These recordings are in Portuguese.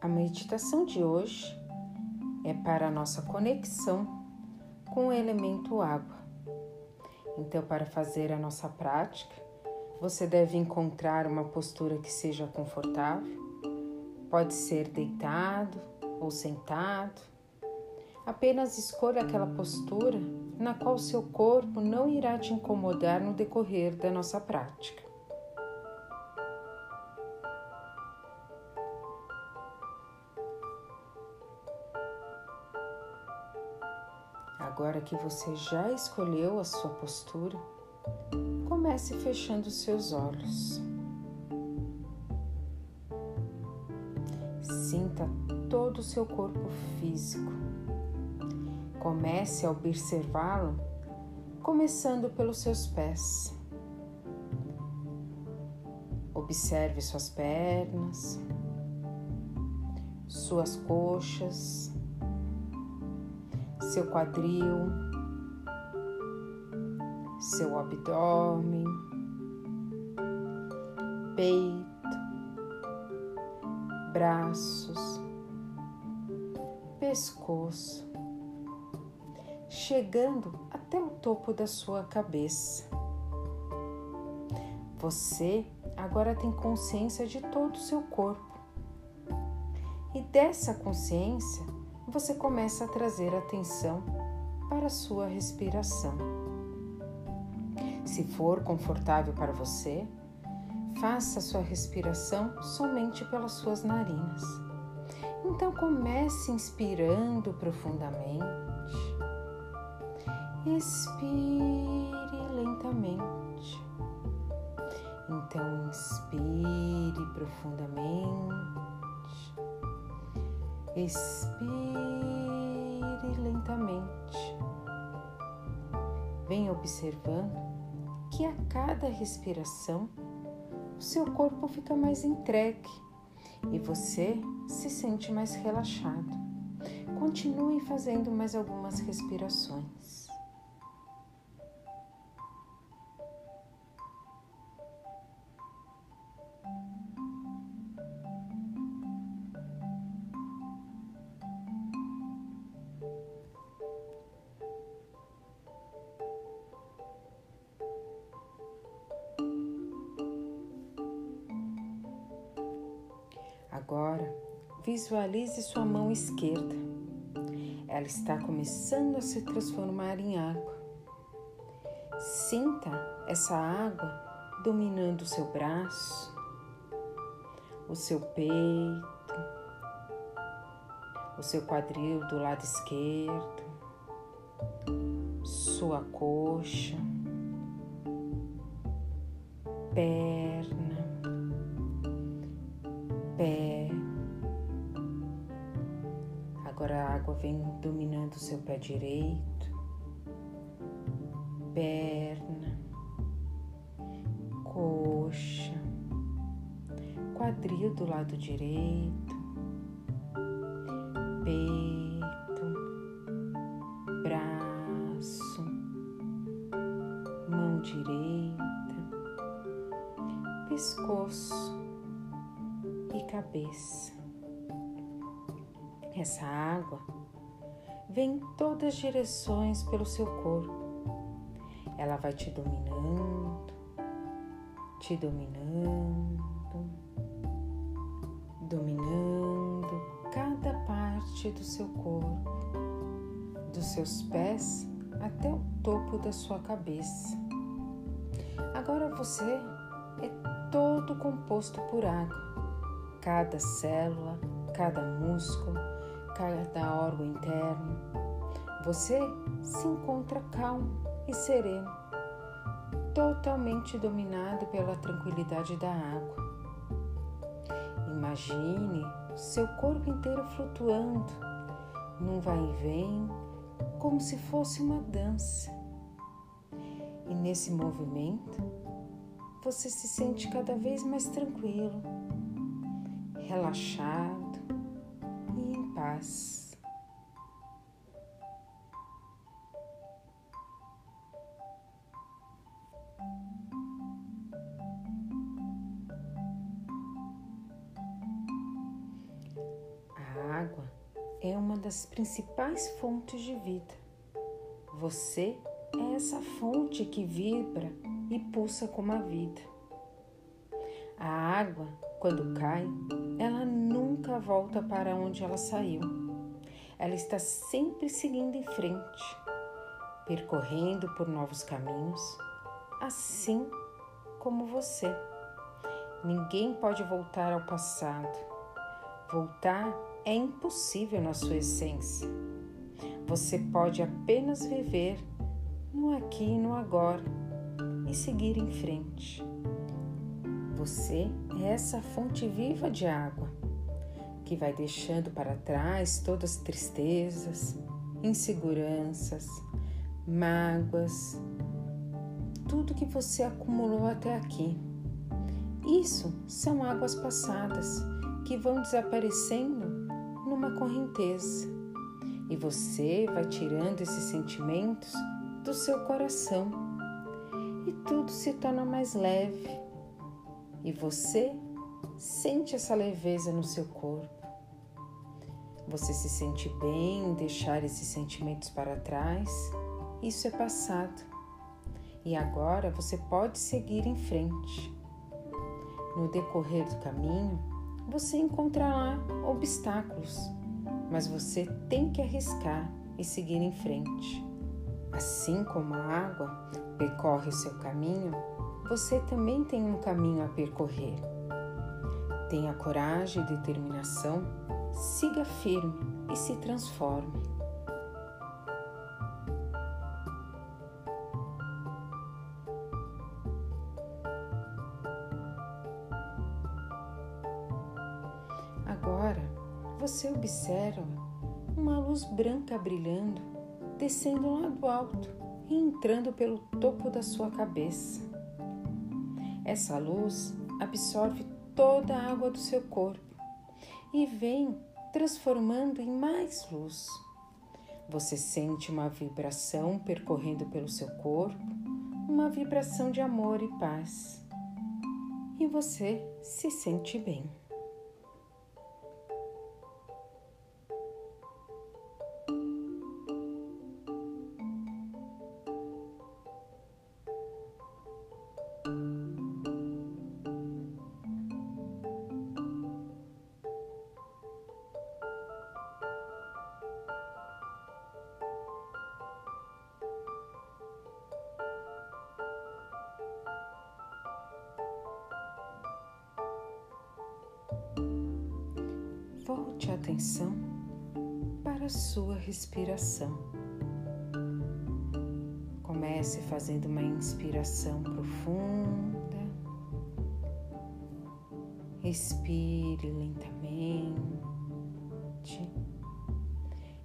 A meditação de hoje é para a nossa conexão com o elemento água. Então, para fazer a nossa prática, você deve encontrar uma postura que seja confortável. Pode ser deitado ou sentado. Apenas escolha aquela postura na qual seu corpo não irá te incomodar no decorrer da nossa prática. Agora que você já escolheu a sua postura, comece fechando seus olhos. Sinta todo o seu corpo físico. Comece a observá-lo, começando pelos seus pés. Observe suas pernas, suas coxas, seu quadril, seu abdômen, peito, braços, pescoço, chegando até o topo da sua cabeça. Você agora tem consciência de todo o seu corpo. E dessa consciência, você começa a trazer atenção para a sua respiração. Se for confortável para você, faça sua respiração somente pelas suas narinas. Então comece inspirando profundamente. Expire lentamente. Então inspire profundamente. Expire Venha observando que a cada respiração o seu corpo fica mais entregue e você se sente mais relaxado. Continue fazendo mais algumas respirações. Visualize sua mão esquerda. Ela está começando a se transformar em água. Sinta essa água dominando o seu braço, o seu peito, o seu quadril do lado esquerdo, sua coxa, perna, pé. Agora a água vem dominando o seu pé direito, perna, coxa, quadril do lado direito, peito, braço, mão direita, pescoço e cabeça. Essa água vem em todas as direções pelo seu corpo. Ela vai te dominando, te dominando, dominando cada parte do seu corpo, dos seus pés até o topo da sua cabeça. Agora você é todo composto por água. Cada célula, cada músculo, cada órgão interno. Você se encontra calmo e sereno, totalmente dominado pela tranquilidade da água. Imagine seu corpo inteiro flutuando num vai e vem, como se fosse uma dança. E nesse movimento, você se sente cada vez mais tranquilo, relaxado e em paz. das principais fontes de vida. Você é essa fonte que vibra e pulsa como a vida. A água, quando cai, ela nunca volta para onde ela saiu. Ela está sempre seguindo em frente, percorrendo por novos caminhos, assim como você. Ninguém pode voltar ao passado. Voltar é impossível na sua essência. Você pode apenas viver no aqui e no agora e seguir em frente. Você é essa fonte viva de água que vai deixando para trás todas as tristezas, inseguranças, mágoas, tudo que você acumulou até aqui. Isso são águas passadas que vão desaparecendo numa correnteza. E você vai tirando esses sentimentos do seu coração. E tudo se torna mais leve e você sente essa leveza no seu corpo. Você se sente bem em deixar esses sentimentos para trás. Isso é passado. E agora você pode seguir em frente. No decorrer do caminho, você encontrará obstáculos, mas você tem que arriscar e seguir em frente. Assim como a água percorre o seu caminho, você também tem um caminho a percorrer. Tenha coragem e determinação, siga firme e se transforme. Agora você observa uma luz branca brilhando, descendo lá do alto e entrando pelo topo da sua cabeça. Essa luz absorve toda a água do seu corpo e vem transformando em mais luz. Você sente uma vibração percorrendo pelo seu corpo, uma vibração de amor e paz. E você se sente bem. Volte a atenção para a sua respiração. Comece fazendo uma inspiração profunda. Expire lentamente.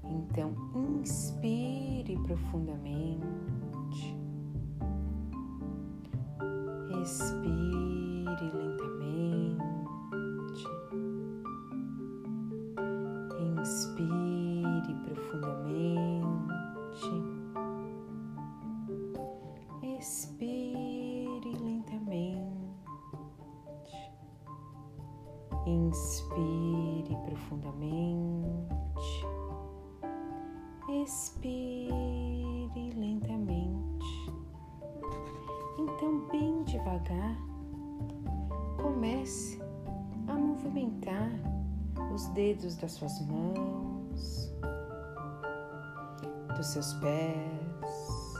Então, inspire profundamente. Expire lentamente. Então, bem devagar, comece a movimentar os dedos das suas mãos, dos seus pés.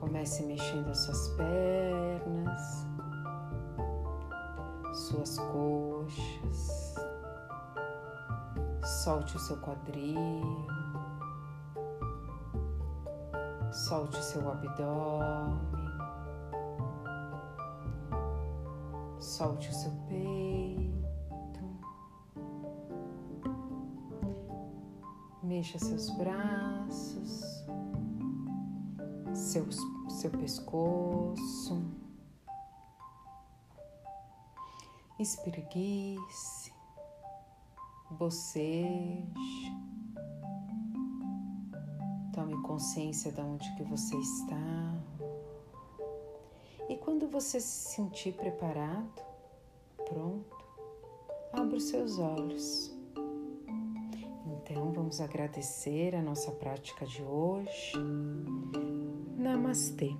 Comece mexendo as suas pernas, suas coxas. Solte o seu quadril. Solte o seu abdômen. Solte o seu peito. Mexa seus braços, seus, seu pescoço. Espreguice, boceje. Tome consciência de onde que você está. E quando você se sentir preparado, pronto, abra os seus olhos Então, vamos agradecer a nossa prática de hoje. Namastê.